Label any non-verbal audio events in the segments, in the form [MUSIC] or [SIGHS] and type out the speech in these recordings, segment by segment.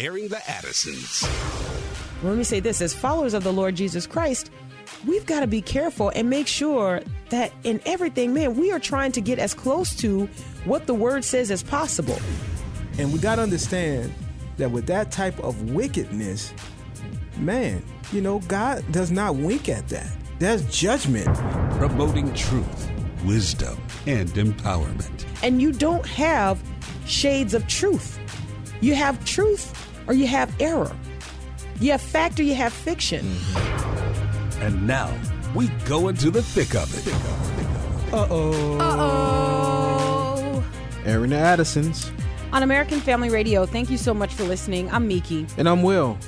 airing the Addisons. Let me say this as followers of the Lord Jesus Christ, we've got to be careful and make sure that in everything, man, we are trying to get as close to what the word says as possible. And we got to understand that with that type of wickedness, man, you know, God does not wink at that. There's judgment. Promoting truth, wisdom, and empowerment. And you don't have shades of truth. You have truth or you have error. You have fact or you have fiction. Mm-hmm. And now we go into the thick of it. Uh oh. Uh oh. Aaron Addisons. On American Family Radio, thank you so much for listening. I'm Miki. And I'm Will.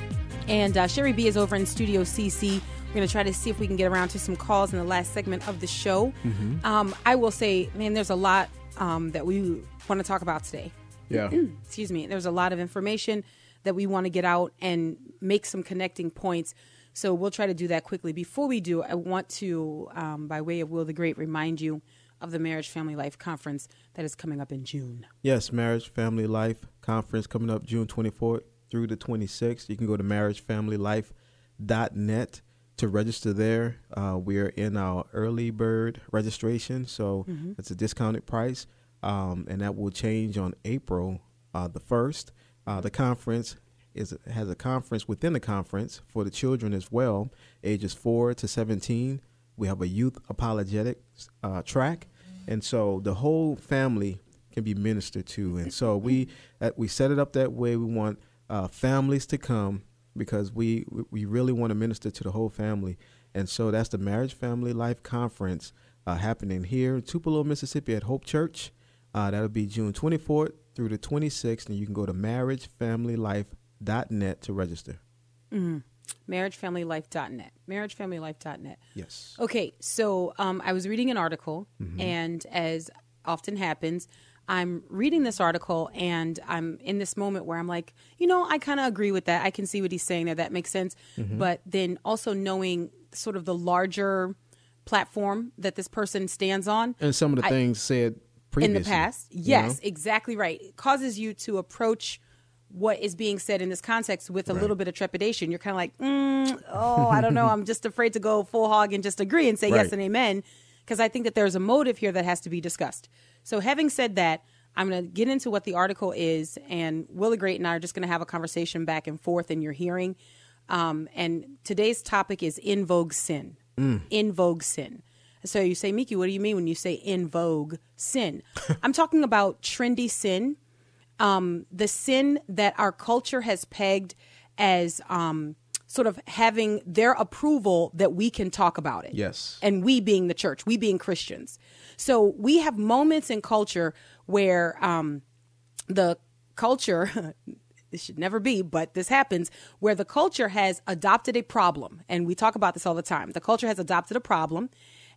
And uh, Sherry B is over in Studio CC. We're going to try to see if we can get around to some calls in the last segment of the show. Mm-hmm. Um, I will say, man, there's a lot um, that we want to talk about today. Yeah. [CLEARS THROAT] Excuse me. There's a lot of information that we want to get out and make some connecting points. So we'll try to do that quickly. Before we do, I want to, um, by way of Will the Great, remind you of the Marriage Family Life Conference that is coming up in June. Yes, Marriage Family Life Conference coming up June 24th through the 26th. You can go to marriagefamilylife.net to register there. Uh, we're in our early bird registration, so mm-hmm. it's a discounted price, um, and that will change on April uh, the 1st. Uh, the conference is has a conference within the conference for the children as well, ages 4 to 17. We have a youth apologetics uh, track, and so the whole family can be ministered to. And so we uh, we set it up that way. We want uh, families to come because we we really want to minister to the whole family. And so that's the Marriage Family Life Conference uh, happening here in Tupelo, Mississippi at Hope Church. Uh, that'll be June 24th through the 26th, and you can go to marriagefamilylife.net to register. Mm-hmm. Marriagefamilylife.net. Marriagefamilylife.net. Yes. Okay, so um, I was reading an article, mm-hmm. and as often happens, I'm reading this article and I'm in this moment where I'm like, you know, I kind of agree with that. I can see what he's saying there. That makes sense. Mm-hmm. But then also knowing sort of the larger platform that this person stands on. And some of the I, things said previously. In the past. Yes, know? exactly right. It causes you to approach what is being said in this context with a right. little bit of trepidation. You're kind of like, mm, oh, I don't know. [LAUGHS] I'm just afraid to go full hog and just agree and say right. yes and amen because I think that there's a motive here that has to be discussed. So, having said that, I'm going to get into what the article is, and Willa Great and I are just going to have a conversation back and forth in your hearing. Um, and today's topic is in vogue sin. Mm. In vogue sin. So you say, Miki, what do you mean when you say in vogue sin? [LAUGHS] I'm talking about trendy sin, um, the sin that our culture has pegged as um, sort of having their approval that we can talk about it. Yes. And we being the church, we being Christians. So we have moments in culture where um, the culture. [LAUGHS] this should never be, but this happens where the culture has adopted a problem. And we talk about this all the time. The culture has adopted a problem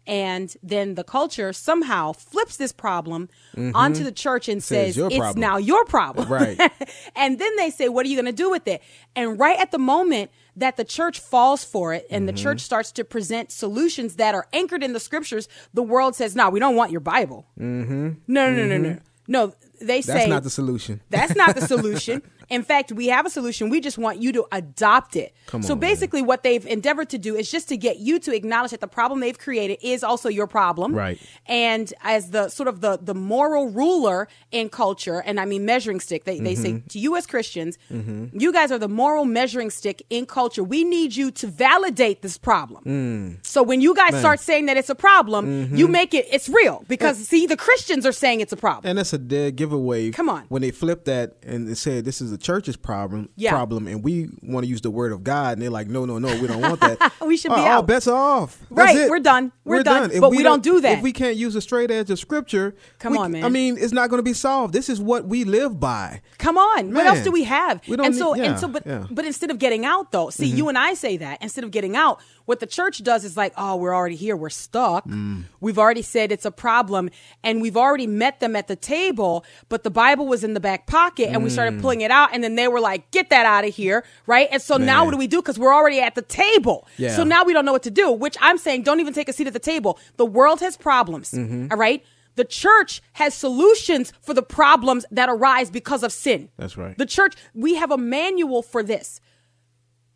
and then the culture somehow flips this problem mm-hmm. onto the church and says, says it's problem. now your problem. Right. [LAUGHS] and then they say, what are you going to do with it? And right at the moment that the church falls for it and mm-hmm. the church starts to present solutions that are anchored in the scriptures, the world says, no, we don't want your Bible. Mm-hmm. No, no, no, no, no. Mm-hmm. No, they say that's not the solution. That's not the [LAUGHS] solution. In fact, we have a solution. We just want you to adopt it. Come so on, basically, man. what they've endeavored to do is just to get you to acknowledge that the problem they've created is also your problem. Right. And as the sort of the the moral ruler in culture, and I mean measuring stick, they, mm-hmm. they say mm-hmm. to you as Christians, mm-hmm. you guys are the moral measuring stick in culture. We need you to validate this problem. Mm. So when you guys man. start saying that it's a problem, mm-hmm. you make it it's real because and, see the Christians are saying it's a problem. And that's a dead giveaway. Come on. When they flip that and say this is the church's problem problem yeah. problem and we want to use the word of God and they're like, no, no, no, we don't want that. [LAUGHS] we should be oh, out. All bets are off. That's right, it. we're done. We're, we're done. done. But we, we don't, don't, do that. If we can't use a straight edge of scripture, come we, on, man. I mean, it's not going to be solved. This is what we live by. Come on. Man. What else do we have? We don't and so need, yeah, and so but yeah. but instead of getting out though, see mm-hmm. you and I say that instead of getting out, what the church does is like, oh, we're already here. We're stuck. Mm. We've already said it's a problem and we've already met them at the table, but the Bible was in the back pocket and mm. we started mm. pulling it out and then they were like, get that out of here. Right. And so Man. now what do we do? Cause we're already at the table. Yeah. So now we don't know what to do, which I'm saying don't even take a seat at the table. The world has problems. Mm-hmm. All right. The church has solutions for the problems that arise because of sin. That's right. The church, we have a manual for this.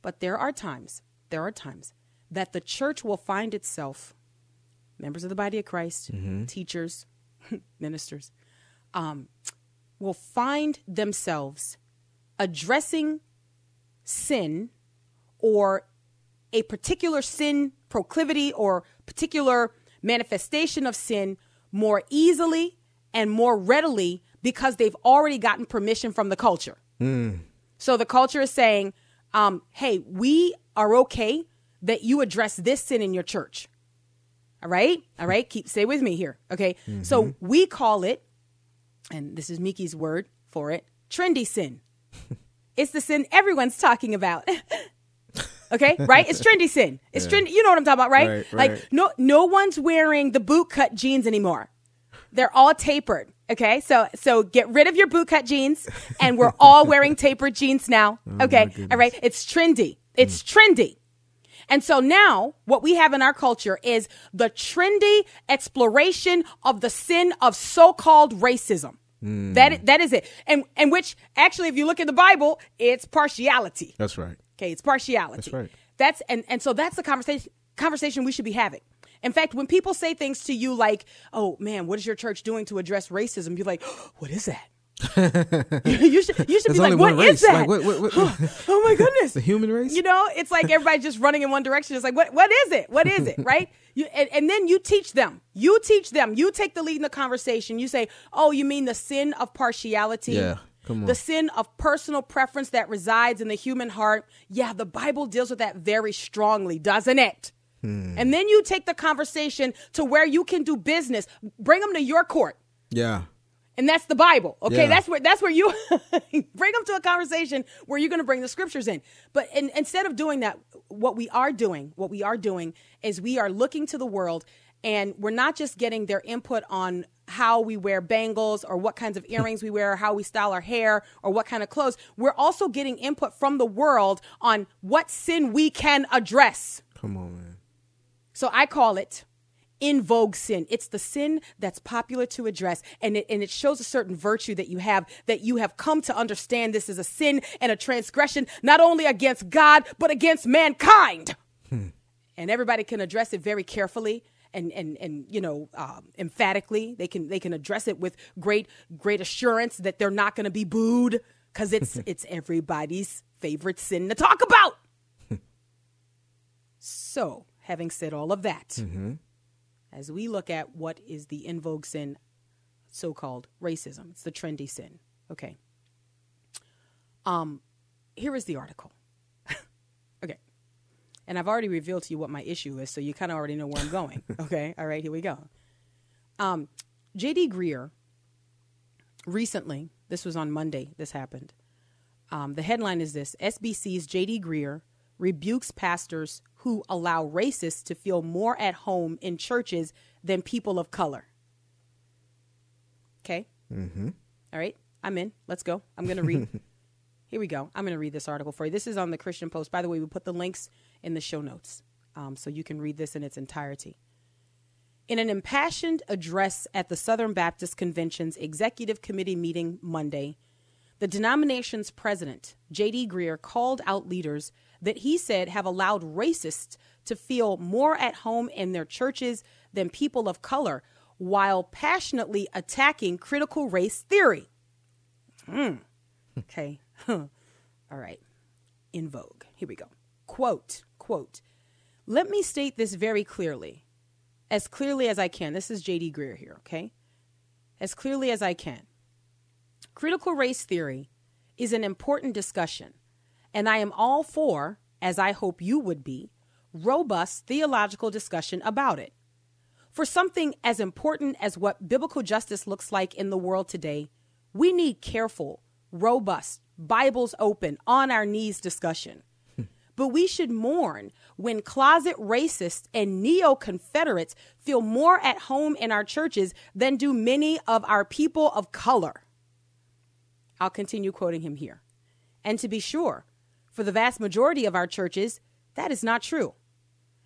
But there are times, there are times that the church will find itself, members of the body of Christ, teachers, [LAUGHS] ministers, um, will find themselves addressing sin or a particular sin proclivity or particular manifestation of sin more easily and more readily because they've already gotten permission from the culture. So the culture is saying, um, hey, we are okay that you address this sin in your church. All right? All right? Keep stay with me here. Okay. So we call it, and this is Miki's word for it, trendy sin. It's the sin everyone's talking about. [LAUGHS] okay, right? It's trendy sin. It's trendy. You know what I'm talking about, right? Right, Like right. no no one's wearing the boot cut jeans anymore. They're all tapered. Okay, so so get rid of your boot cut jeans, and we're all wearing [LAUGHS] tapered jeans now. Oh okay, all right. It's trendy. It's hmm. trendy. And so now what we have in our culture is the trendy exploration of the sin of so-called racism. Mm. That that is it. And and which actually if you look in the Bible, it's partiality. That's right. Okay, it's partiality. That's right. That's and and so that's the conversation conversation we should be having. In fact, when people say things to you like, "Oh man, what is your church doing to address racism?" You're like, [GASPS] "What is that?" [LAUGHS] you should you should There's be like, "What one is that?" Like, what- what- what- [GASPS] oh my goodness, The human race? You know, it's like everybody just running in one direction. It's like, what what is it? What is it? [LAUGHS] Right? You, and, and then you teach them. You teach them. You take the lead in the conversation. You say, "Oh, you mean the sin of partiality?" Yeah, come on. The sin of personal preference that resides in the human heart. Yeah, the Bible deals with that very strongly, doesn't it? Hmm. And then you take the conversation to where you can do business. Bring them to your court Yeah. And that's the Bible. Okay, Yeah. that's where that's where you [LAUGHS] bring them to a conversation where you're going to bring the scriptures in. But in, instead of doing that, what we are doing, what we are doing is we are looking to the world, and we're not just getting their input on how we wear bangles or what kinds of [LAUGHS] earrings we wear, or how we style our hair, or what kind of clothes. We're also getting input from the world on what sin we can address. Come on, man. So I call it in vogue sin. It's the sin that's popular to address, and it, and it shows a certain virtue that you have, that you have come to understand this is a sin and a transgression, not only against God, but against mankind. Hmm. And everybody can address it very carefully. And, and, and you know um, emphatically they can they can address it with great great assurance that they're not going to be booed because it's [LAUGHS] it's everybody's favorite sin to talk about. Hmm. So, having said all of that, mm-hmm. As we look at what is the in vogue sin, so called racism, it's the trendy sin. Okay. Um, here is the article. [LAUGHS] okay. And I've already revealed to you what my issue is, so you kind of already know where I'm going. [LAUGHS] okay. All right, here we go. Um, JD Greear recently, this was on Monday, this happened. Um, the headline is this SBC's JD Greear rebukes pastors who allow racists to feel more at home in churches than people of color. Okay? Mm-hmm. All right, I'm in. Let's go. I'm going to read. [LAUGHS] Here we go. I'm going to read this article for you. This is on the Christian Post. By the way, we put the links in the show notes um, so you can read this in its entirety. In an impassioned address at the Southern Baptist Convention's Executive Committee meeting Monday, the denomination's president, J.D. Greear, called out leaders that he said have allowed racists to feel more at home in their churches than people of color while passionately attacking critical race theory. Hmm. Okay. All right. In vogue. Here we go. Quote, quote, let me state this very clearly, as clearly as I can. This is J.D. Greear here, okay? As clearly as I can. Critical race theory is an important discussion, and I am all for, as I hope you would be, robust theological discussion about it. For something as important as what biblical justice looks like in the world today, we need careful, robust, Bibles open, on our knees discussion. [LAUGHS] But we should mourn when closet racists and neo Confederates feel more at home in our churches than do many of our people of color. I'll continue quoting him here. And to be sure, for the vast majority of our churches, that is not true.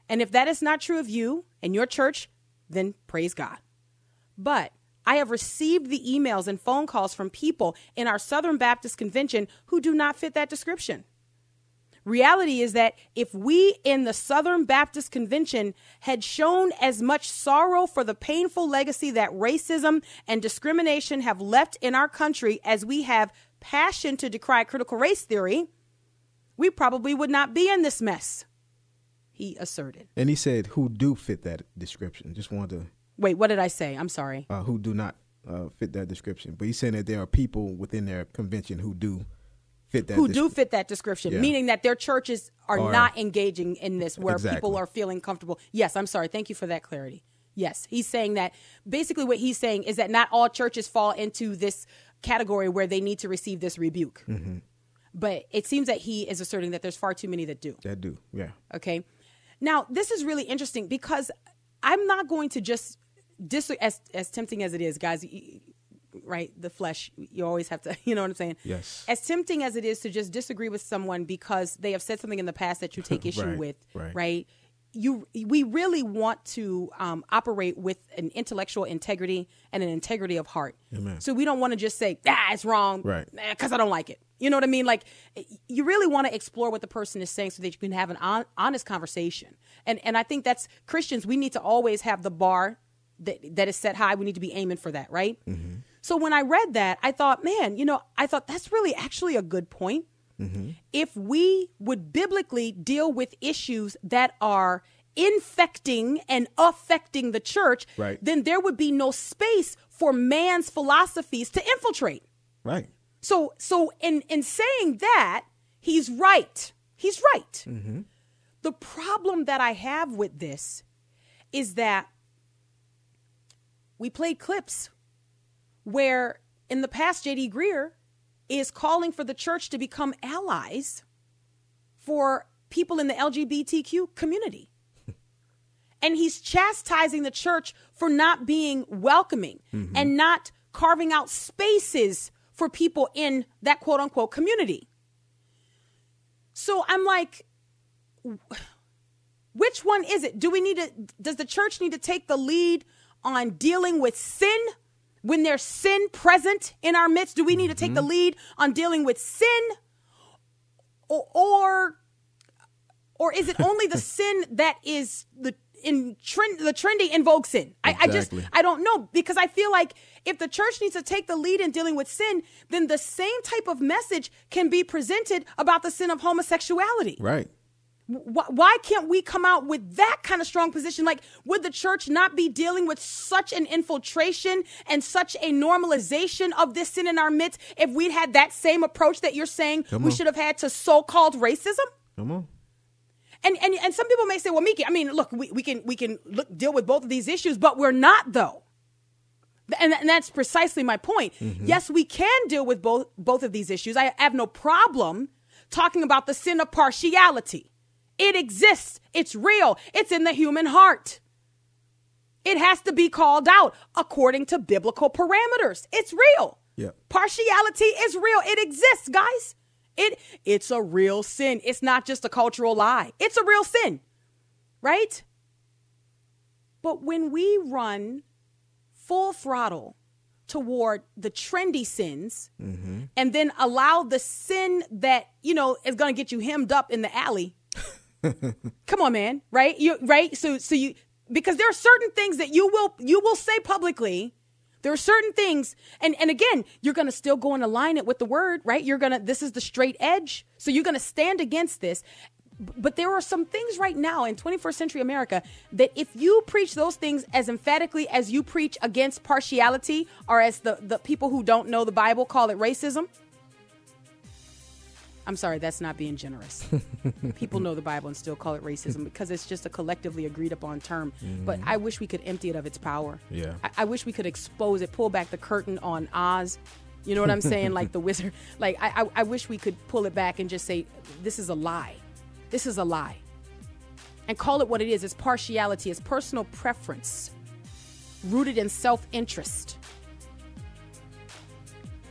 And if that is not true of you and your church, then praise God. But I have received the emails and phone calls from people in our Southern Baptist Convention who do not fit that description. Reality is that if we in the Southern Baptist Convention had shown as much sorrow for the painful legacy that racism and discrimination have left in our country as we have passion to decry critical race theory, we probably would not be in this mess, he asserted. And he said, who do fit that description. Just wanted to. Wait, what did I say? I'm sorry. Uh, who do not uh, fit that description. But he's saying that there are people within their convention who do fit that who do fit that description, Yeah. meaning that their churches are Are- not engaging in this where Exactly. people are feeling comfortable. Yes, I'm sorry. Thank you for that clarity. Yes, he's saying that basically what he's saying is that not all churches fall into this category where they need to receive this rebuke. Mm-hmm. But it seems that he is asserting that there's far too many that do. That do, yeah. Okay. Now, this is really interesting because I'm not going to just dis as as tempting as it is, guys. Right, the flesh. You always have to. [LAUGHS] You know what I'm saying? Yes. As tempting as it is to just disagree with someone because they have said something in the past that you take [LAUGHS] issue Right, with, right. You, we really want to um, operate with an intellectual integrity and an integrity of heart. Amen. So we don't want to just say, ah, it's wrong, Right. Because I don't like it. You know what I mean? Like, you really want to explore what the person is saying so that you can have an on, honest conversation. And and I think that's Christians. We need to always have the bar that that is set high. We need to be aiming for that, right? So when I read that, I thought, man, you know, I thought that's really actually a good point. Mm-hmm. If we would biblically deal with issues that are infecting and affecting the church, Right. then there would be no space for man's philosophies to infiltrate. Right. So so in in saying that, he's right. He's right. Mm-hmm. The problem that I have with this is that we play clips where in the past JD Greear is calling for the church to become allies for people in the LGBTQ community. [LAUGHS] and he's chastising the church for not being welcoming mm-hmm. and not carving out spaces for people in that quote unquote community. So I'm like, [SIGHS] which one is it? Do we need to, does the church need to take the lead on dealing with sin when there's sin present in our midst? Do we need to take the mm-hmm. lead on dealing with sin? Or, or, or is it only the [LAUGHS] sin that is the in trend the trendy in vogue sin? I, I just I don't know because I feel like if the church needs to take the lead in dealing with sin, then the same type of message can be presented about the sin of homosexuality. Right. Wh- Why can't we come out with that kind of strong position? Like, would the church not be dealing with such an infiltration and such a normalization of this sin in our midst if we'd had that same approach that you're saying Come we on. should have had to so called racism? Come on. And, and and some people may say, well, Miki, I mean, look, we, we can we can look, deal with both of these issues, but we're not though. And, and that's precisely my point. Mm-hmm. Yes, we can deal with both both of these issues. I have no problem talking about the sin of partiality. It exists. It's real. It's in the human heart. It has to be called out according to biblical parameters. It's real. Yeah. Partiality is real. It exists, guys. It it's a real sin. It's not just a cultural lie. It's a real sin. Right? But when we run full throttle toward the trendy sins mm-hmm. and then allow the sin that, you know, is going to get you hemmed up in the alley. Come on, man. Right? You right? So so you because there are certain things that you will you will say publicly there are certain things, and, and again, you're to still go and align it with the word, right? You're to, this is the straight edge. So you're to stand against this. But there are some things right now in 21st century America that if you preach those things as emphatically as you preach against partiality, or as the, the people who don't know the Bible call it racism, I'm sorry, that's not being generous. [LAUGHS] People know the Bible and still call it racism [LAUGHS] because it's just a collectively agreed upon term. Mm-hmm. But I wish we could empty it of its power. Yeah. I, I wish we could expose it, pull back the curtain on Oz. You know what I'm saying? [LAUGHS] like the wizard. Like I, I, I wish we could pull it back and just say, this is a lie. This is a lie. And call it what it is. It's partiality. It's personal preference rooted in self-interest.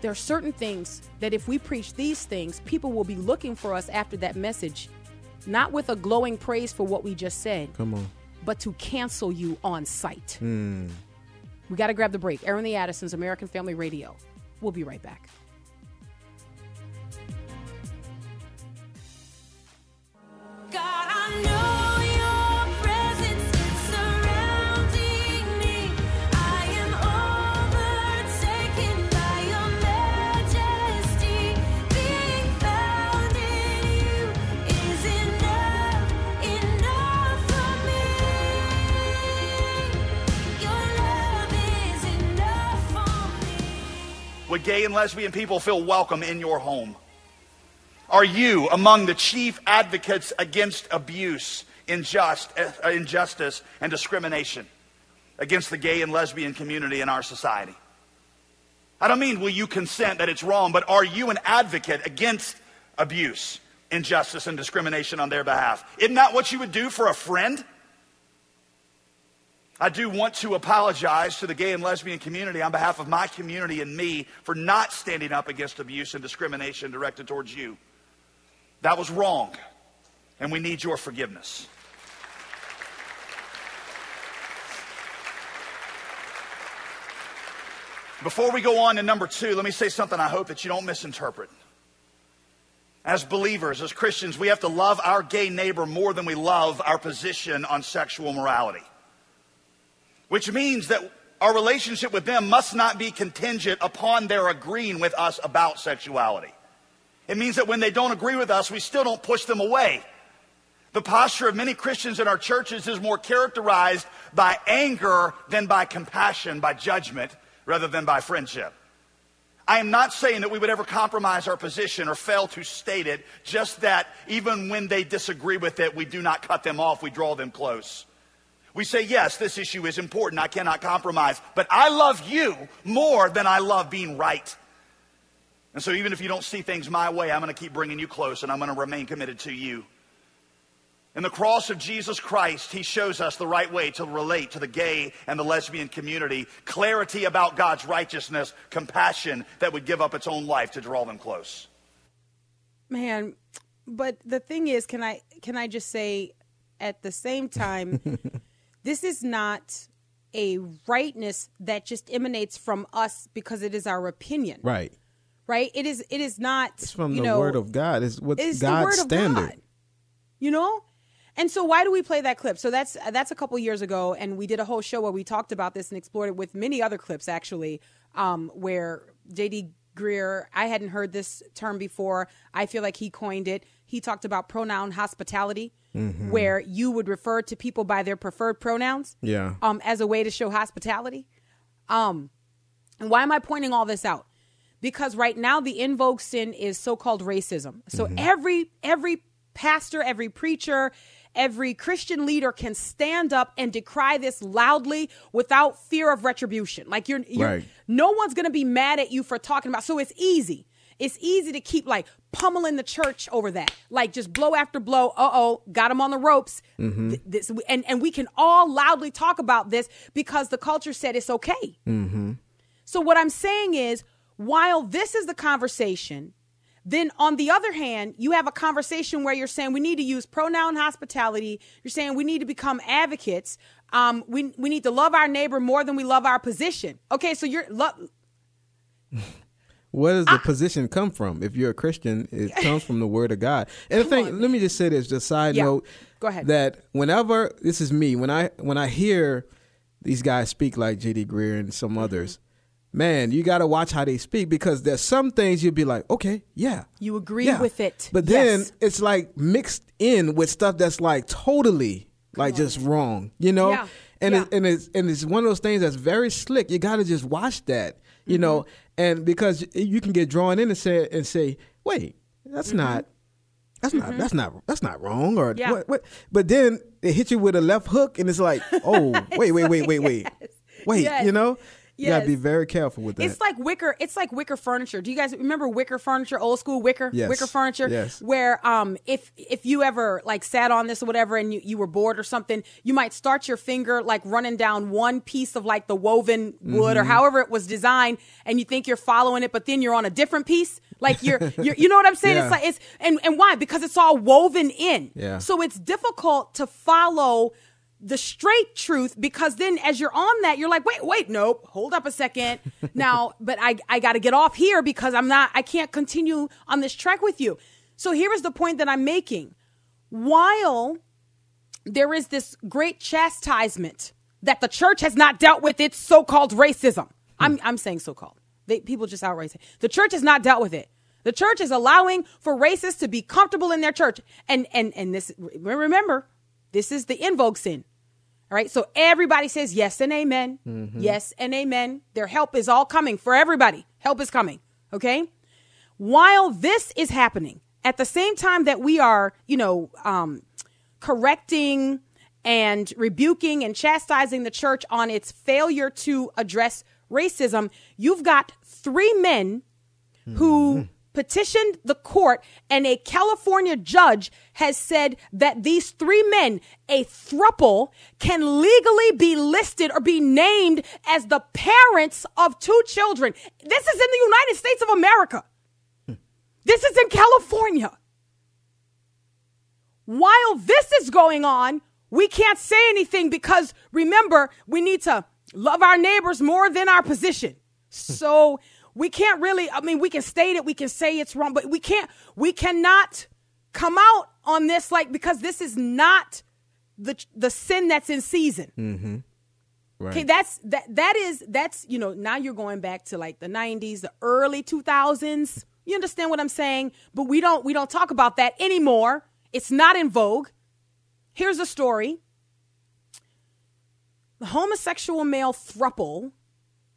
There are certain things that if we preach these things, people will be looking for us after that message, not with a glowing praise for what we just said, Come on. but to cancel you on sight. Hmm. We got to grab the break. Aaron the Addisons, American Family Radio. We'll be right back. Gay and lesbian people feel welcome in your home? Are you among the chief advocates against abuse, injust, uh, injustice, and discrimination against the gay and lesbian community in our society? I don't mean will you consent that it's wrong, but are you an advocate against abuse, injustice, and discrimination on their behalf? Isn't that what you would do for a friend? I do want to apologize to the gay and lesbian community on behalf of my community and me for not standing up against abuse and discrimination directed towards you. That was wrong, and we need your forgiveness. Before we go on to number two, let me say something I hope that you don't misinterpret. As believers, as Christians, we have to love our gay neighbor more than we love our position on sexual morality which means that our relationship with them must not be contingent upon their agreeing with us about sexuality. It means that when they don't agree with us, we still don't push them away. The posture of many Christians in our churches is more characterized by anger than by compassion, by judgment, rather than by friendship. I am not saying that we would ever compromise our position or fail to state it, just that even when they disagree with it, we do not cut them off, we draw them close. We say, yes, this issue is important. I cannot compromise. But I love you more than I love being right. And so even if you don't see things my way, I'm going to keep bringing you close and I'm going to remain committed to you. In the cross of Jesus Christ, he shows us the right way to relate to the gay and the lesbian community, clarity about God's righteousness, compassion that would give up its own life to draw them close. Man, but the thing is, can I can I just say at the same time [LAUGHS] this is not a rightness that just emanates from us because it is our opinion. Right. Right? It is it is not It's from you the know, word of God. It's what it's God's standard. God. You know? And so why do we play that clip? So that's that's a couple years ago and we did a whole show where we talked about this and explored it with many other clips actually um, where JD Greear, I hadn't heard this term before. I feel like he coined it. He talked about pronoun hospitality, Mm-hmm. where you would refer to people by their preferred pronouns Yeah. um, as a way to show hospitality. Um, and why am I pointing all this out? Because right now the in vogue sin is so-called racism. So every every pastor, every preacher, every Christian leader can stand up and decry this loudly without fear of retribution. Like you're, you're Right. no one's going to be mad at you for talking about. So it's easy. It's easy to keep like pummeling the church over that. Like just blow after blow. Uh oh, got him on the ropes. Th- This and and we can all loudly talk about this because the culture said it's okay. So what I'm saying is, while this is the conversation, then on the other hand, you have a conversation where you're saying we need to use pronoun hospitality. You're saying we need to become advocates. Um, we we need to love our neighbor more than we love our position. Okay, so you're lo- Where does the position come from? If you're a Christian, it [LAUGHS] comes from the Word of God. And the thing, on, let me just say this, just side Yeah. note. Go ahead. That whenever this is me, when I when I hear these guys speak like J.D. Greear and some Mm-hmm. others, man, you got to watch how they speak because there's some things you'll be like, okay, yeah, You agree yeah. with it. but then Yes. it's like mixed in with stuff that's like totally like just wrong, you know. Yeah. And Yeah. it, and it's and it's one of those things that's very slick. You got to just watch that, you know, Mm-hmm. and because you can get drawn in and say and say, wait, that's Mm-hmm. not. That's not that's not that's not wrong or Yeah. what, what but then it hit you with a left hook and it's like [LAUGHS] oh wait wait wait wait wait wait Yes. you know you gotta be very careful with that It's like wicker. It's like wicker furniture. Do you guys remember wicker furniture? Old school wicker, Yes. wicker furniture. Yes. Where um, if if you ever like sat on this or whatever, and you, you were bored or something, you might start your finger like running down one piece of like the woven wood Mm-hmm. or however it was designed, and you think you're following it, but then you're on a different piece. Like you're, [LAUGHS] you're you know what I'm saying? Yeah. It's like it's and and why? Because it's all woven in. Yeah. So it's difficult to follow the straight truth because then as you're on that you're like wait wait nope hold up a second. [LAUGHS] Now but i i got to get off here because i'm not i can't continue on this track with you. So here is the point that i'm making. While there is this great chastisement that the church has not dealt with its so-called racism. Hmm. I'm i'm saying so-called. They, people just outright say the church has not dealt with it. The church is allowing for racists to be comfortable in their church. And and and this remember this is the invoke sin all right. So everybody says yes and amen. Yes and amen. Their help is all coming for everybody. Help is coming. Okay. While this is happening, at the same time that we are, you know, um, correcting and rebuking and chastising the church on its failure to address racism, you've got three men who petitioned the court, and a California judge has said that these three men, a thruple, can legally be listed or be named as the parents of two children. This is in the United States of America. This is in California. While this is going on, we can't say anything because remember, we need to love our neighbors more than our position. Hmm. So we can't really, I mean, we can state it, we can say it's wrong, but we can't, we cannot come out on this like because this is not the the sin that's in season. Mm-hmm. Right. Okay, that's that that is that's you know now you're going back to like the 90s, the early 2000s. You understand what I'm saying? But we don't we don't talk about that anymore. It's not in vogue. Here's a story. The homosexual male thruple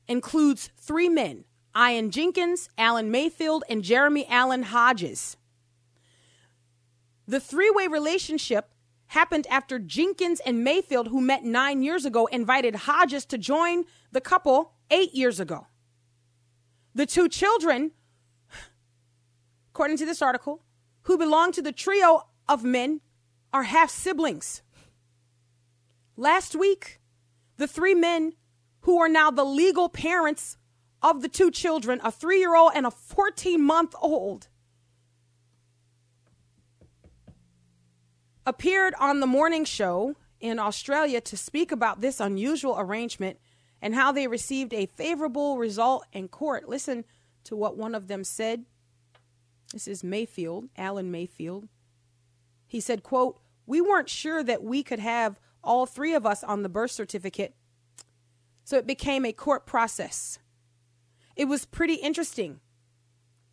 includes three men: Ian Jenkins, Alan Mayfield, and Jeremy Allen Hodges. The three-way relationship happened after Jenkins and Mayfield, who met nine years ago, invited Hodges to join the couple eight years ago. The two children, according to this article, who belong to the trio of men, are half siblings. Last week, the three men who are now the legal parents of the two children, a three year old and a 14 month old, appeared on the morning show in Australia to speak about this unusual arrangement and how they received a favorable result in court. Listen to what one of them said. This is Mayfield, Alan Mayfield. He said, quote, "We weren't sure that we could have all three of us on the birth certificate. So it became a court process. It was pretty interesting.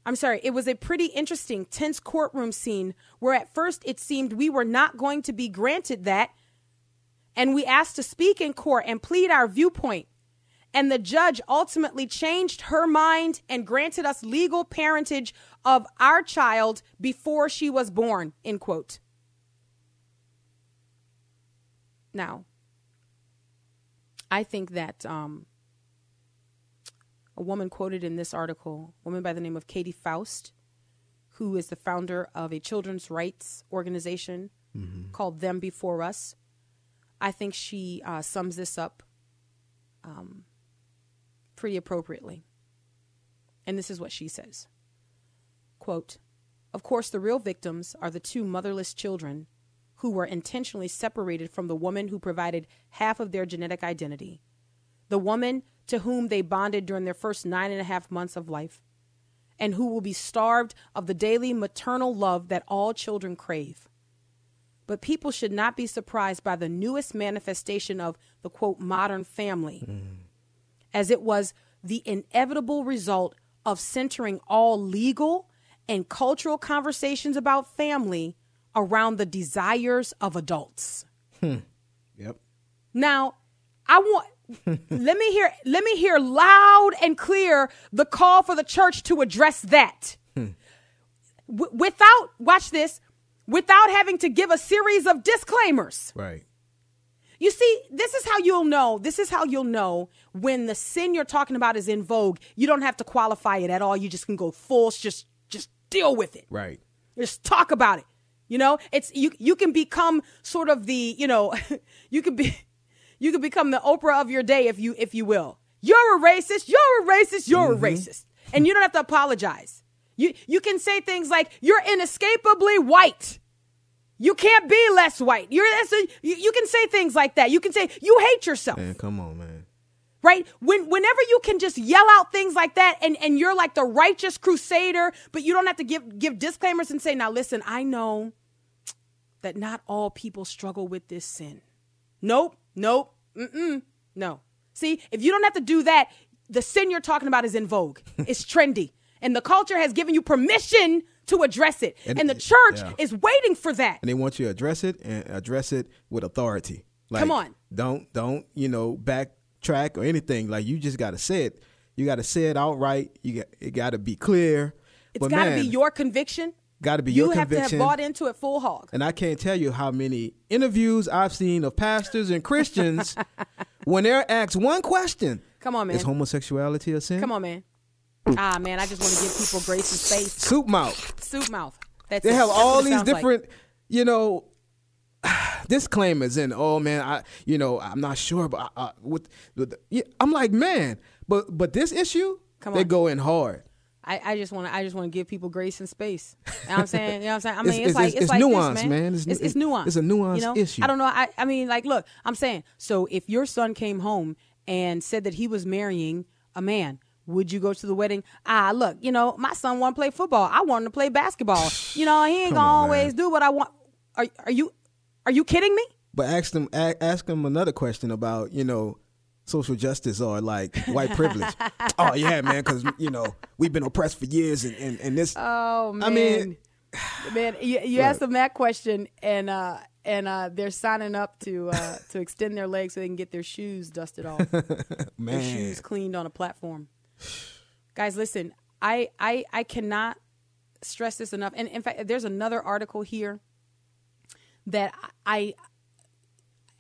I'm sorry, it was a pretty interesting, tense courtroom scene where at first it seemed we were not going to be granted that. And we asked to speak in court and plead our viewpoint. And the judge ultimately changed her mind and granted us legal parentage of our child before she was born, end quote. Now, I think that um, a woman quoted in this article, a woman by the name of Katy Faust, who is the founder of a children's rights organization called Them Before Us. I think she uh, sums this up um, pretty appropriately. And this is what she says quote, Of course, the real victims are the two motherless children who were intentionally separated from the woman who provided half of their genetic identity, the woman to whom they bonded during their first nine and a half months of life, and who will be starved of the daily maternal love that all children crave. But people should not be surprised by the newest manifestation of the quote modern family, mm. as it was the inevitable result of centering all legal and cultural conversations about family around the desires of adults. Hmm. Yep. Now, I want let me hear let me hear loud and clear the call for the church to address that. W- without watch this, without having to give a series of disclaimers. Right. You see, this is how you'll know. This is how you'll know when the sin you're talking about is in vogue. You don't have to qualify it at all. You just can go full just just deal with it. Right. Just talk about it. You know, it's you. You can become sort of the. You know, [LAUGHS] you can be. You could become the Oprah of your day if you if you will. You're a racist. You're a racist. You're a mm-hmm. racist, and you don't have to apologize. You you can say things like you're inescapably white. You can't be less white. You're that's a, you, you can say things like that. You can say you hate yourself. Man, come on, man. right? When whenever you can just yell out things like that and, and you're like the righteous crusader, but you don't have to give give disclaimers and say, now listen, I know that not all people struggle with this sin. Nope, nope, mm-mm, no. See, if you don't have to do that, the sin you're talking about is in vogue. [LAUGHS] It's trendy. And the culture has given you permission to address it. And, And- the church yeah. is waiting for that. and they want you to address it and address it with authority. Like, Come on. don't don't you know backtrack or anything. Like you just got to say it. You got to say it outright. You got it got to be clear. It's But got to man, be your conviction. Got to be You your have to have bought into it full hog. and I can't tell you how many interviews I've seen of pastors and Christians [LAUGHS] when they're asked one question: Come on, man. Is homosexuality a sin? Come on, man. Ah, man, I just want to give people grace and space. Soup mouth. Soup mouth. That's They it. have That's all these sounds like. different, you know, [SIGHS] disclaimers and oh man, I you know I'm not sure, but I, I, with, with the, yeah, I'm like man, but but this issue, Come they go in hard. I, I just want to. I just want to give people grace and space. You know what I'm saying. You know what I'm saying. I [LAUGHS] mean, it's, it's- like it's- it's, it's like nuance, this, man. man. It's It's, nu- it's nuance. it's a nuance you know? issue. I don't know. I I mean, like, look. I'm saying. So if your son came home and said that he was marrying a man, would you go to the wedding? Ah, look. You know, my son want to play football. I want him to play basketball. [SIGHS] You know, he ain't Come gonna on, man. always do what I want. Are are you are you kidding me? But ask them ask them another question about you know social justice or like white [LAUGHS] privilege. oh yeah, man, because you know we've been oppressed for years and and, and this. Oh man, I mean- man, you, you asked them that question, and uh, and uh, they're signing up to uh, to extend their legs so they can get their shoes dusted off, [LAUGHS] their shoes cleaned on a platform. Guys, listen, I I I cannot stress this enough. And in fact, there's another article here that I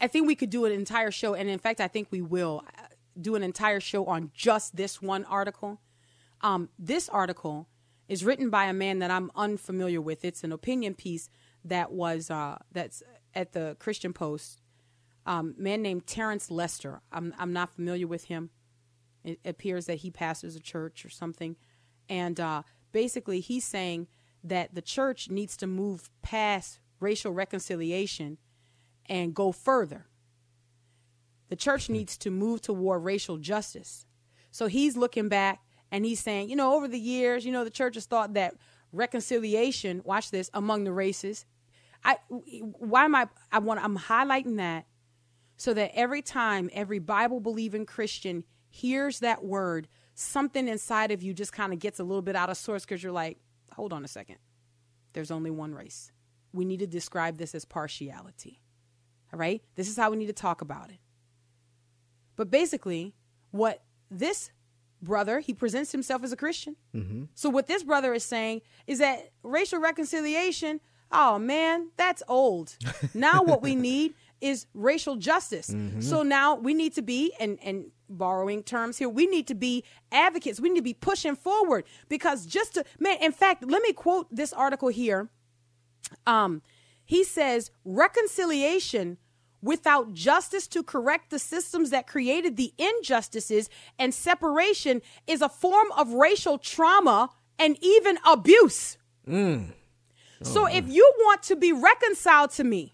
I think we could do an entire show, and in fact, I think we will uh, do an entire show on just this one article. Um, this article is written by a man that I'm unfamiliar with. It's an opinion piece that was uh, that's at the Christian Post. Um, man named Terence Lester. I'm I'm not familiar with him. It appears that he pastors a church or something, and uh, basically he's saying that the church needs to move past racial reconciliation and go further. The church needs to move toward racial justice. So he's looking back and he's saying, you know, over the years, you know, the church has thought that reconciliation, watch this, among the races. I why am I I want I'm highlighting that so that every time every Bible believing Christian hears that word, something inside of you just kind of gets a little bit out of source because you're like, hold on a second. There's only one race. We need to describe this as partiality. All right? This is how we need to talk about it. But basically, what this brother, he presents himself as a Christian. So what this brother is saying is that racial reconciliation, oh man, that's old. [LAUGHS] now what we need is racial justice. So now we need to be and and borrowing terms here, we need to be advocates. We need to be pushing forward because just to man, in fact, let me quote this article here. Um, he says reconciliation without justice to correct the systems that created the injustices and separation is a form of racial trauma and even abuse. Mm. so oh, if you want to be reconciled to me,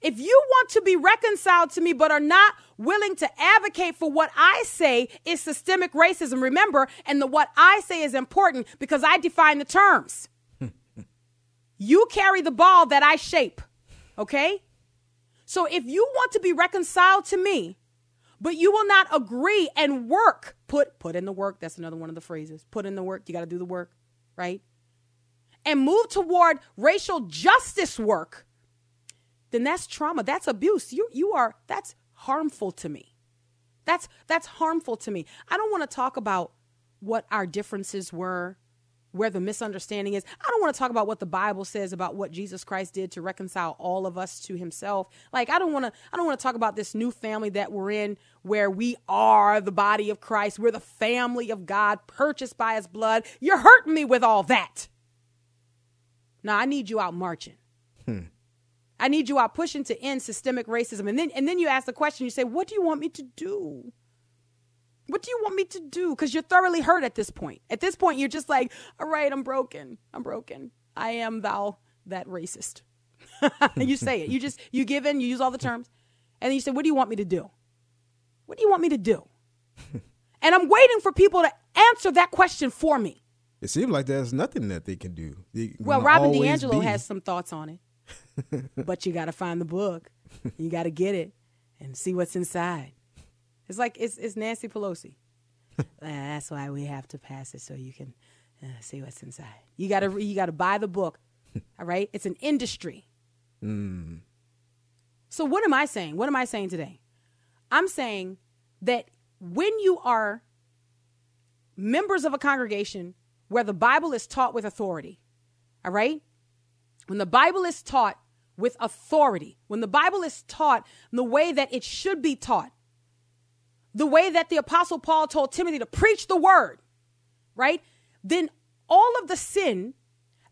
if you want to be reconciled to me but are not willing to advocate for what I say is systemic racism, remember, and the what I say is important because I define the terms. [LAUGHS] you carry the ball that I shape. Okay? So if you want to be reconciled to me, but you will not agree and work, put put in the work, that's another one of the phrases. Put in the work, you got to do the work, right? And move toward racial justice work then that's trauma. That's abuse. You you are that's harmful to me. That's that's harmful to me. I don't want to talk about what our differences were, where the misunderstanding is. I don't want to talk about what the Bible says about what Jesus Christ did to reconcile all of us to himself. Like I don't want to I don't want to talk about this new family that we're in where we are the body of Christ. We're the family of God purchased by his blood. You're hurting me with all that. Now I need you out marching. Hmm. I need you out pushing to end systemic racism. And then and then you ask the question, you say, What do you want me to do? What do you want me to do? Because you're thoroughly hurt at this point. At this point, you're just like, all right, I'm broken. I'm broken. I am thou that racist. [LAUGHS] you say it. You just you give in. You use all the terms, and then you say, "What do you want me to do? What do you want me to do?" [LAUGHS] and I'm waiting for people to answer that question for me. It seems like there's nothing that they can do. They Well, Robin DiAngelo be- has some thoughts on it, [LAUGHS] but you got to find the book. You got to get it and see what's inside. It's like it's it's Nancy Pelosi. [LAUGHS] That's why we have to pass it so you can uh, see what's inside. You got to you got to buy the book. [LAUGHS] All right, it's an industry. So what am I saying? What am I saying today? I'm saying that when you are members of a congregation where the Bible is taught with authority, all right? When the Bible is taught with authority, when the Bible is taught in the way that it should be taught, the way that the Apostle Paul told Timothy to preach the word, right? Then all of the sin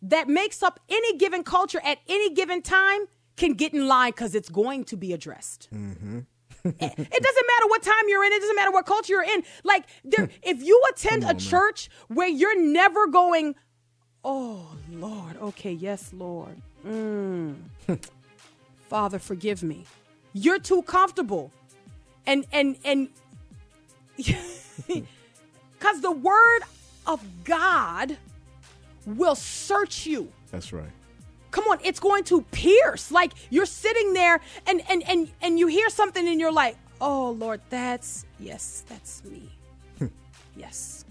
that makes up any given culture at any given time can get in line because it's going to be addressed. it doesn't matter what time you're in. It doesn't matter what culture you're in. Like there, [LAUGHS] if you attend a church where you're never going, oh Lord, okay, yes, Lord, Mm. [LAUGHS] Father, forgive me. You're too comfortable, and and and [LAUGHS] because the word of God will search you. That's right. Come on, it's going to pierce. Like you're sitting there and and and and you hear something and you're like, "Oh Lord, that's yes, that's me." [LAUGHS] yes.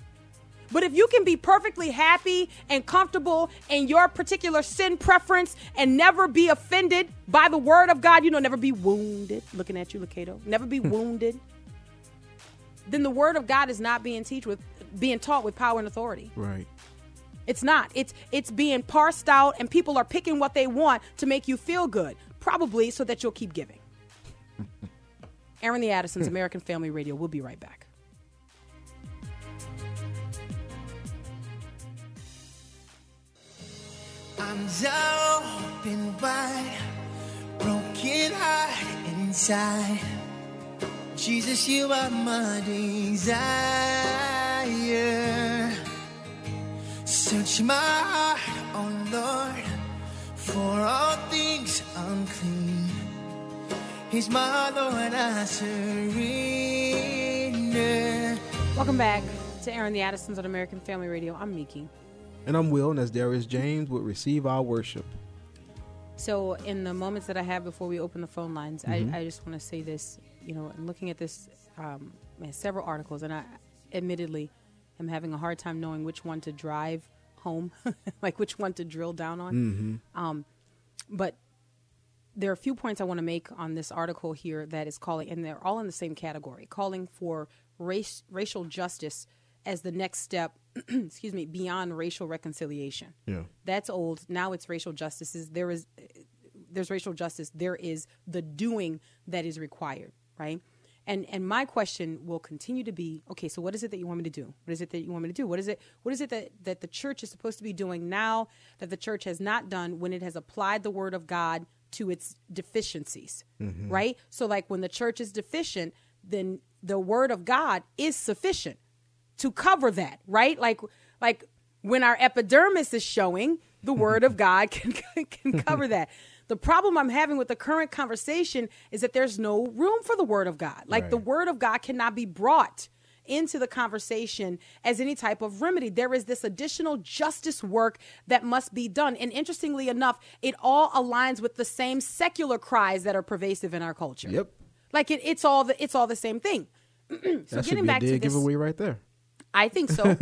But if you can be perfectly happy and comfortable in your particular sin preference and never be offended by the word of God, you know, never be wounded. Looking at you, Lucato. Never be [LAUGHS] wounded. Then the word of God is not being teach with being taught with power and authority. Right. It's not. It's it's being parsed out and people are picking what they want to make you feel good. Probably so that you'll keep giving. [LAUGHS] Aaron the Addisons, American Family Radio. We'll be right back. Arms are open wide, broken heart inside. Jesus, you are my desire. Search my heart, oh Lord, for all things unclean. He's my Lord, I surrender. Welcome back to Aaron the Addisons on American Family Radio. I'm Miki. And I'm Will, and as Darius James would receive our worship. So, in the moments that I have before we open the phone lines, I, mm-hmm. I just want to say this. You know, and looking at this, um, several articles, and I admittedly am having a hard time knowing which one to drive home, [LAUGHS] like which one to drill down on. Um, but there are a few points I want to make on this article here that is calling, and they're all in the same category, calling for race, racial justice as the next step. [CLEARS THROAT] excuse me, beyond racial reconciliation. Yeah. That's old. Now it's racial justice. There is there's racial justice. There is the doing that is required, right? And and my question will continue to be, okay, so what is it that you want me to do? What is it that you want me to do? What is it what is it that, that the church is supposed to be doing now that the church has not done when it has applied the word of God to its deficiencies? Mm-hmm. Right? So like when the church is deficient, then the word of God is sufficient to cover that, right? Like like when our epidermis is showing, the [LAUGHS] word of God can [LAUGHS] can cover that. The problem I'm having with the current conversation is that there's no room for the word of God. Like the word of God cannot be brought into the conversation as any type of remedy. There is this additional justice work that must be done. And interestingly enough, it all aligns with the same secular cries that are pervasive in our culture. Yep. Like it, it's all the it's all the same thing. [CLEARS THROAT] so that getting back to this giveaway right there. I think so.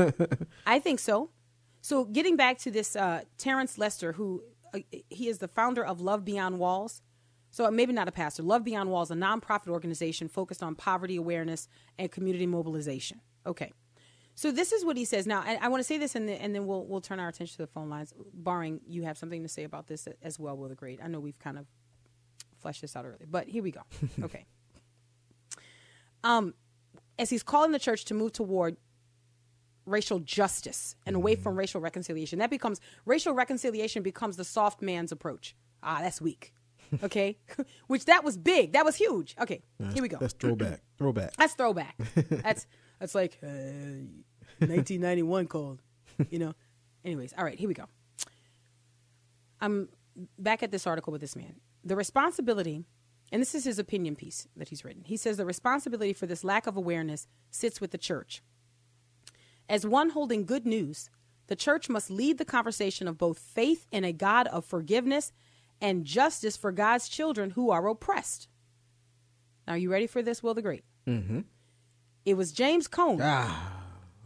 [LAUGHS] I think so. So getting back to this, uh, Terence Lester, who he is the founder of Love Beyond Walls. So maybe not a pastor. Love Beyond Walls, a nonprofit organization focused on poverty awareness and community mobilization. Okay. So this is what he says. Now, I, I want to say this, and, then and then we'll we'll turn our attention to the phone lines. Barring you have something to say about this as well, Will the Great. I know we've kind of fleshed this out early, but here we go. [LAUGHS] Okay. um, as he's calling the church to move toward racial justice and away from racial reconciliation. That becomes racial reconciliation becomes the soft man's approach. Ah, that's weak. [LAUGHS] Okay, [LAUGHS] which that was big. That was huge. Okay, here we go. That's throwback. [CLEARS THROAT] throwback. That's throwback. [LAUGHS] that's that's like uh, 1991 called. You know. Anyways, all right, here we go. I'm back at this article with this man. The responsibility, and this is his opinion piece that he's written. He says the responsibility for this lack of awareness sits with the church. As one holding good news, the church must lead the conversation of both faith in a God of forgiveness and justice for God's children who are oppressed. Now, are you ready for this, Will the Great? Mm-hmm. It was James Cone Ah,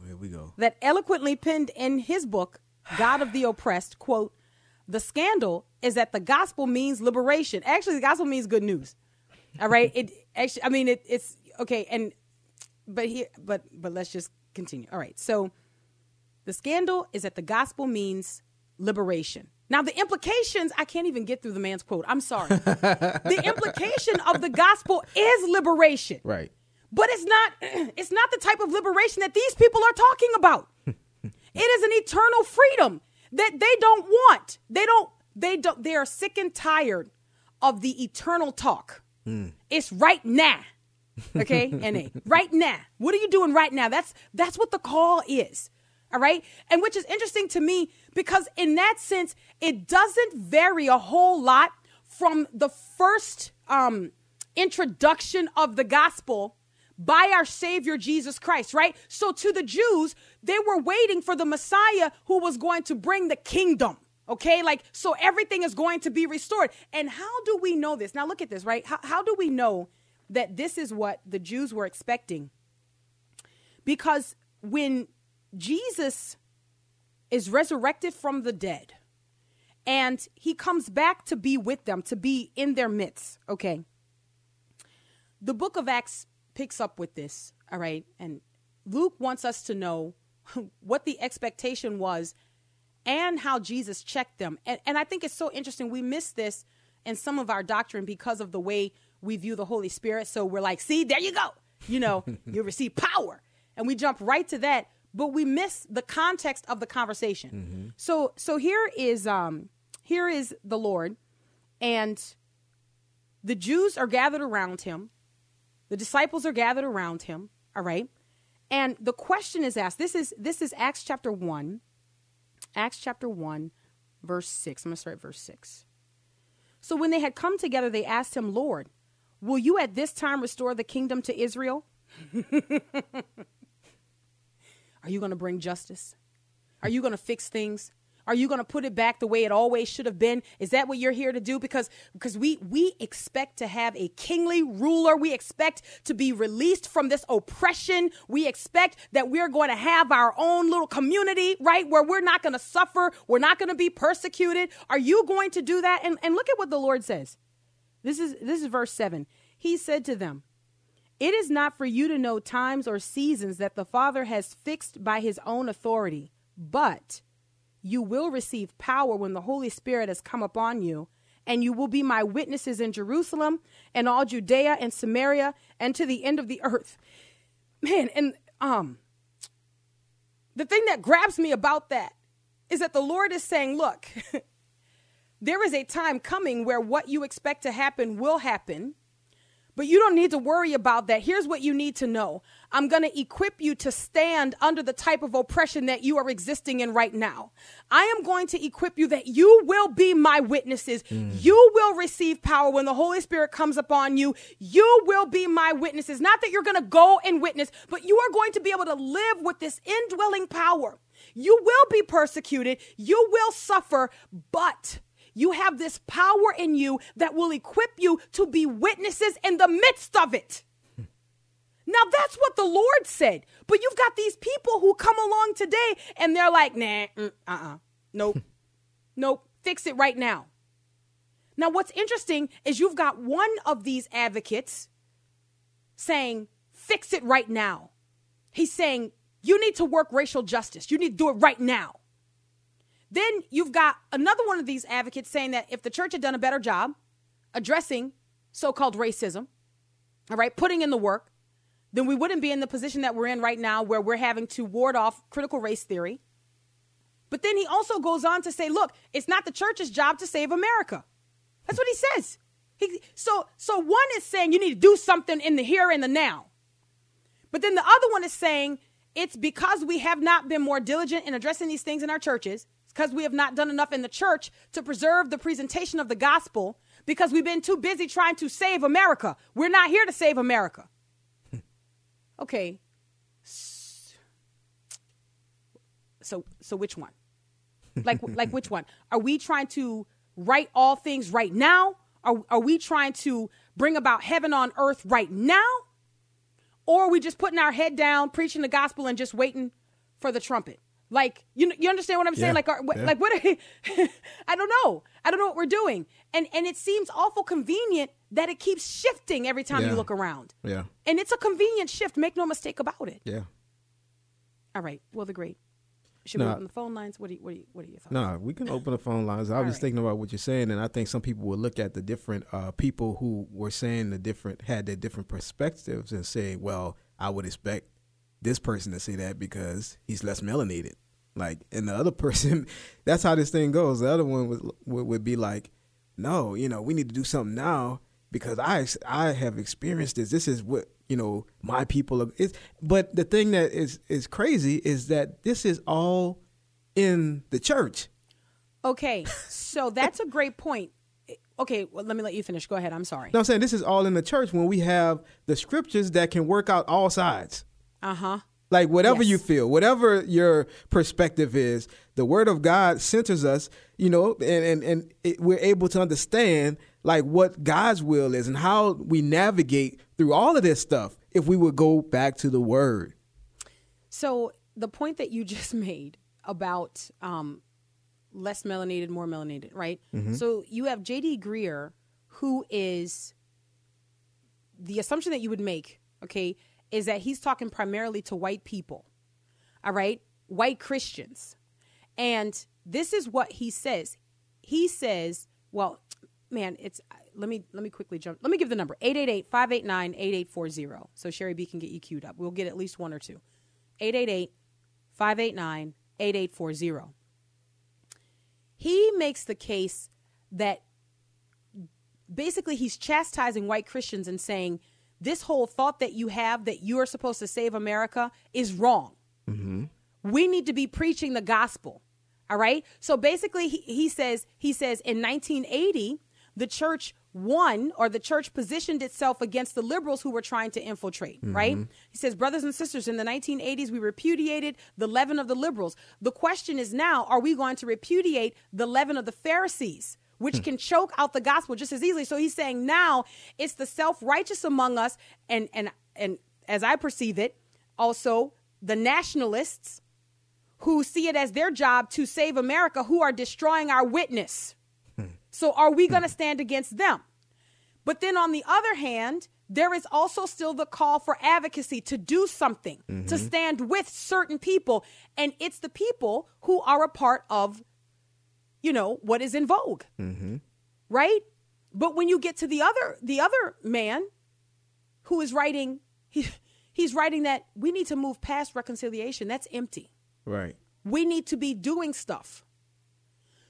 here we go. that eloquently penned in his book, God of the Oppressed, quote, the scandal is that the gospel means liberation. Actually, the gospel means good news. All right. It actually, I mean, it, it's okay. And, but here, but, but let's just continue. All right. So the scandal is that the gospel means liberation. Now, the implications, I can't even get through the man's quote. I'm sorry. [LAUGHS] the implication of the gospel is liberation. Right. But it's not [CLEARS THROAT] it's not the type of liberation that these people are talking about. [LAUGHS] it is an eternal freedom that they don't want. They don't they don't they are sick and tired of the eternal talk. Hmm. It's right now. Okay? NA. Right now. What are you doing right now? That's that's what the call is. All right? And which is interesting to me because in that sense it doesn't vary a whole lot from the first um introduction of the gospel by our Savior Jesus Christ, right? So to the Jews, they were waiting for the Messiah who was going to bring the kingdom. Okay, like, so everything is going to be restored. And how do we know this? Now, look at this, right? How, how do we know that this is what the Jews were expecting? Because when Jesus is resurrected from the dead and he comes back to be with them, to be in their midst, okay? the book of Acts picks up with this, all right? And Luke wants us to know [LAUGHS] what the expectation was and how Jesus checked them. And, and I think it's so interesting. We miss this in some of our doctrine because of the way we view the Holy Spirit. So we're like, see, there you go. You know, [LAUGHS] you receive power. And we jump right to that, but we miss the context of the conversation. So so here is um here is the Lord and the Jews are gathered around him. The disciples are gathered around him, all right? And the question is asked. This is this is Acts chapter 1. Acts chapter 1 verse 6. I'm going to start at verse 6. So when they had come together they asked him, "Lord, will you at this time restore the kingdom to Israel?" [LAUGHS] Are you going to bring justice? Are you going to fix things? Are you going to put it back the way it always should have been? Is that what you're here to do? Because because we we expect to have a kingly ruler. We expect to be released from this oppression. We expect that we're going to have our own little community, right? Where we're not going to suffer. We're not going to be persecuted. Are you going to do that? And and look at what the Lord says. This is this is verse 7. He said to them, it is not for you to know times or seasons that the Father has fixed by his own authority, but you will receive power when the Holy Spirit has come upon you, and you will be my witnesses in Jerusalem and all Judea and Samaria and to the end of the earth. Man, and um the thing that grabs me about that is that the Lord is saying, look, [LAUGHS] there is a time coming where what you expect to happen will happen. But you don't need to worry about that. Here's what you need to know I'm going to equip you to stand under the type of oppression that you are existing in right now. I am going to equip you that you will be my witnesses. Hmm. You will receive power when the Holy Spirit comes upon you. You will be my witnesses. Not that you're going to go and witness, but you are going to be able to live with this indwelling power. You will be persecuted, you will suffer, but you have this power in you that will equip you to be witnesses in the midst of it. Now that's what the Lord said. But you've got these people who come along today and they're like, nah, mm, uh-uh, nope, [LAUGHS] nope, fix it right now. Now what's interesting is you've got one of these advocates saying, fix it right now. He's saying, you need to work racial justice. You need to do it right now. Then you've got another one of these advocates saying that if the church had done a better job addressing so called racism, all right, putting in the work, then we wouldn't be in the position that we're in right now where we're having to ward off critical race theory. But then he also goes on to say, look, it's not the church's job to save America. That's what he says. He, so, so one is saying you need to do something in the here and the now. But then the other one is saying it's because we have not been more diligent in addressing these things in our churches. Because we have not done enough in the church to preserve the presentation of the gospel because we've been too busy trying to save America. We're not here to save America. [LAUGHS] okay. So so which one? Like like which one? Are we trying to right all things right now? Are are we trying to bring about heaven on earth right now? Or are we just putting our head down, preaching the gospel, and just waiting for the trumpet? Like you, you understand what I'm saying? Yeah. Like, are, what- Yeah. like what? [LAUGHS] I don't know. I don't know what we're doing, and and it seems awful convenient that it keeps shifting every time Yeah. you look around. Yeah. And it's a convenient shift. Make no mistake about it. Yeah. All right. Will the Great. Should we open the phone lines? What do you, what do you, what are your thoughts? No, we can open the phone lines. I was right. thinking about what you're saying, and I think some people will look at the different uh, people who were saying the different had their different perspectives and say, "Well, I would expect this person to say that because he's less melanated." Like, and the other [LAUGHS] person, that's how this thing goes. The other one would would, would be like, "No, you know, we need to do something now because I I have experienced this. This is what you know my people are." It's, but the thing that is is crazy is that this is all in the church. Okay. [LAUGHS] So that's a great point. Okay. Well, let me let you finish. Go ahead. I'm sorry. No, I'm saying this is all in the church when we have the scriptures that can work out all sides. Uh huh. Like whatever Yes. you feel, whatever your perspective is, the word of God centers us, you know, and and, and it, we're able to understand like what God's will is and how we navigate through all of this stuff if we would go back to the word. So the point that you [LAUGHS] just made about um, less melanated, more melanated, right? So you have J.D. Greear, who is the assumption that you would make, okay, is that he's talking primarily to white people, all right, white Christians, and this is what he says. He says, well, man, it's let me let me quickly jump. Let me give the number 888-589-8840 so Sherry B can get you queued up. We'll get at least one or two. 888 589 8840. He makes the case that basically he's chastising white Christians and saying this whole thought that you have that you are supposed to save America is wrong. Mm-hmm. We need to be preaching the gospel. All right? So basically he, he says he says in 1980 the church won or the church positioned itself against the liberals who were trying to infiltrate, mm-hmm. right? He says brothers and sisters in the 1980s we repudiated the leaven of the liberals. The question is now are we going to repudiate the leaven of the Pharisees? Which hmm. can choke out the gospel just as easily. So he's saying now it's the self-righteous among us and and and as I perceive it, also the nationalists who see it as their job to save America who are destroying our witness. Hmm. So are we hmm. going to stand against them? But then on the other hand, there is also still the call for advocacy to do something, to mm-hmm. stand with certain people. And it's the people who are a part of, you know, what is in vogue. Mm-hmm. Right? But when you get to the other the other man who is writing he, he's writing that we need to move past reconciliation. That's empty. Right. We need to be doing stuff.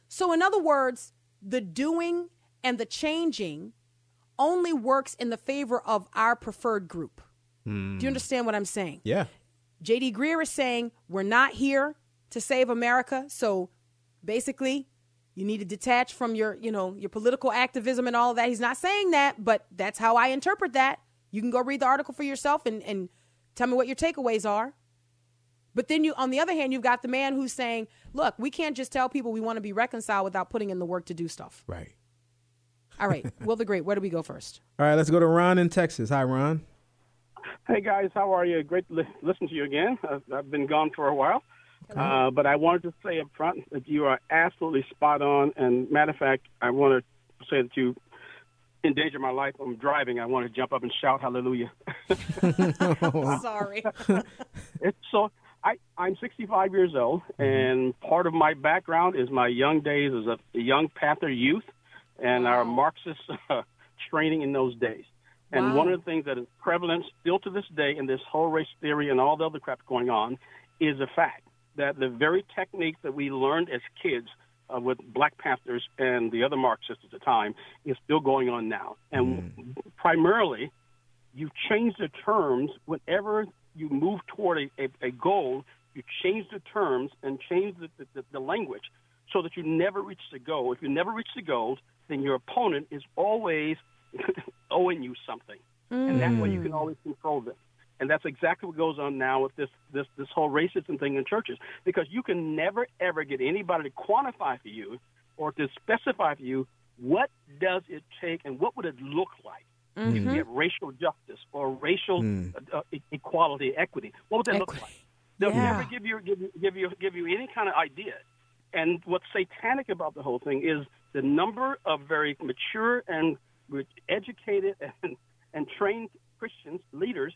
So, in other words, the doing and the changing only works in the favor of our preferred group. Do you mm. understand what I'm saying? Yeah. JD Greear is saying we're not here to save America. So basically, you need to detach from your, you know, your political activism and all of that. He's not saying that, but that's how I interpret that. You can go read the article for yourself and, and tell me what your takeaways are. But then you, on the other hand, you've got the man who's saying, look, we can't just tell people we want to be reconciled without putting in the work to do stuff. Right. All right. [LAUGHS] Will the Great, where do we go first? All right, let's go to Ron in Texas. Hi, Ron. Hey guys, how are you? Great to li- listen to you again. I've, I've been gone for a while, uh, but I wanted to say up front that you are absolutely spot on. And matter of fact, I want to say that you endanger my life. I'm driving. I want to jump up and shout hallelujah. [LAUGHS] [LAUGHS] Sorry. [LAUGHS] it's so I I'm 65 years old, and part of my background is my young days as a, a young Panther youth, and our Marxist uh, training in those days. And Wow. one of the things that is prevalent still to this day in this whole race theory and all the other crap going on is a fact that the very techniques that we learned as kids uh, with Black Panthers and the other Marxists at the time is still going on now. And primarily, you change the terms whenever you move toward a, a, a goal. You change the terms and change the, the, the language so that you never reach the goal. If you never reach the goal, then your opponent is always [LAUGHS] owing you something, and that way you can always control them. And that's exactly what goes on now with this this this whole racism thing in churches, because you can never ever get anybody to quantify for you or to specify for you what does it take and what would it look like if you get racial justice or racial uh, uh, e- equality, equity. What would that look like? They'll Yeah. never give you give you give you give you any kind of idea. And what's satanic about the whole thing is the number of very mature and educated [LAUGHS] and and trained Christians leaders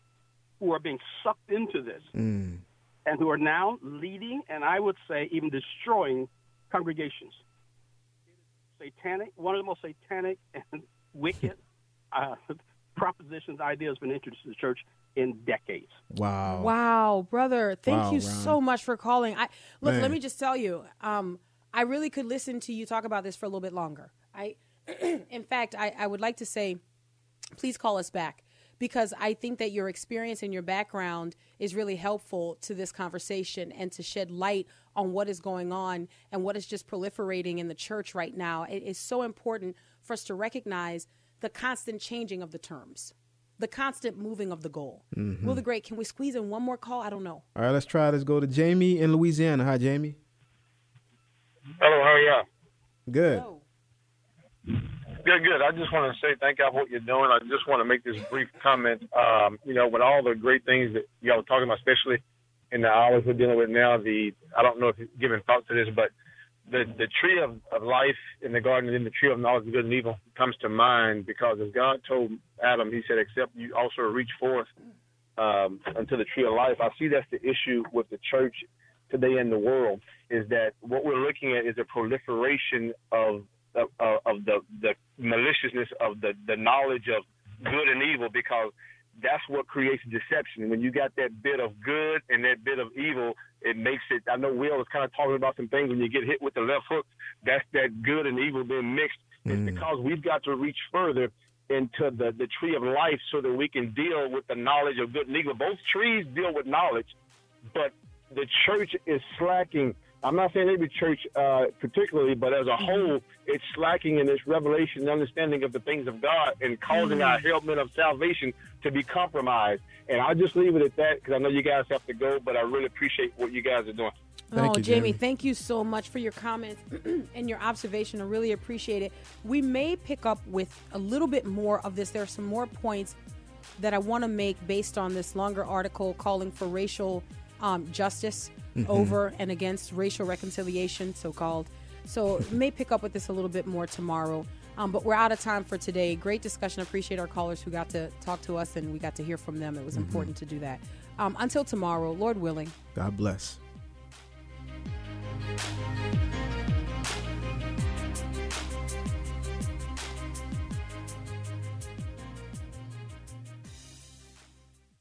who are being sucked into this Mm. and who are now leading and I would say even destroying congregations. Satanic, one of the most satanic and [LAUGHS] wicked uh, [LAUGHS] propositions, ideas been introduced to the church in decades. Wow. Wow, brother, thank Wow, you Ron. so much for calling. I look, Man. let me just tell you, um, I really could listen to you talk about this for a little bit longer. I, [CLEARS THROAT] in fact, I, I would like to say, please call us back because I think that your experience and your background is really helpful to this conversation and to shed light on what is going on and what is just proliferating in the church right now. It is so important for us to recognize the constant changing of the terms, the constant moving of the goal. Mm-hmm. Will the Great, can we squeeze in one more call? I don't know. All right, let's try. Let's go to Jamie in Louisiana. Hi, Jamie. Hello, how are you? Good. Oh. Good, good. I just want to say thank y'all for what you're doing. I just want to make this brief comment. Um, you know, with all the great things that y'all are talking about, especially in the hours we're dealing with now, the I don't know if you're giving thought to this, but the the tree of, of life in the garden and then the tree of knowledge of good and evil comes to mind because as God told Adam, He said, "Except you also reach forth um, unto the tree of life." I see that's the issue with the church today in the world is that what we're looking at is a proliferation of of, of the the maliciousness of the the knowledge of good and evil because that's what creates deception. When you got that bit of good and that bit of evil, it makes it. I know Will was kind of talking about some things when you get hit with the left hook. That's that good and evil being mixed. It's mm. because we've got to reach further into the the tree of life so that we can deal with the knowledge of good and evil. Both trees deal with knowledge, but the church is slacking. I'm not saying every church uh, particularly, but as a whole, it's slacking in its revelation and understanding of the things of God and causing our helpment of salvation to be compromised. And I'll just leave it at that because I know you guys have to go, but I really appreciate what you guys are doing. Thank oh, you, Jamie, Jamie. thank you so much for your comments [CLEARS THROAT] and your observation. I really appreciate it. We may pick up with a little bit more of this. There are some more points that I want to make based on this longer article calling for racial um, justice mm-hmm. over and against racial reconciliation, so called. So may pick up with this a little bit more tomorrow. Um, but we're out of time for today. Great discussion. Appreciate our callers who got to talk to us and we got to hear from them. It was mm-hmm. important to do that. Um, until tomorrow, Lord willing. God bless.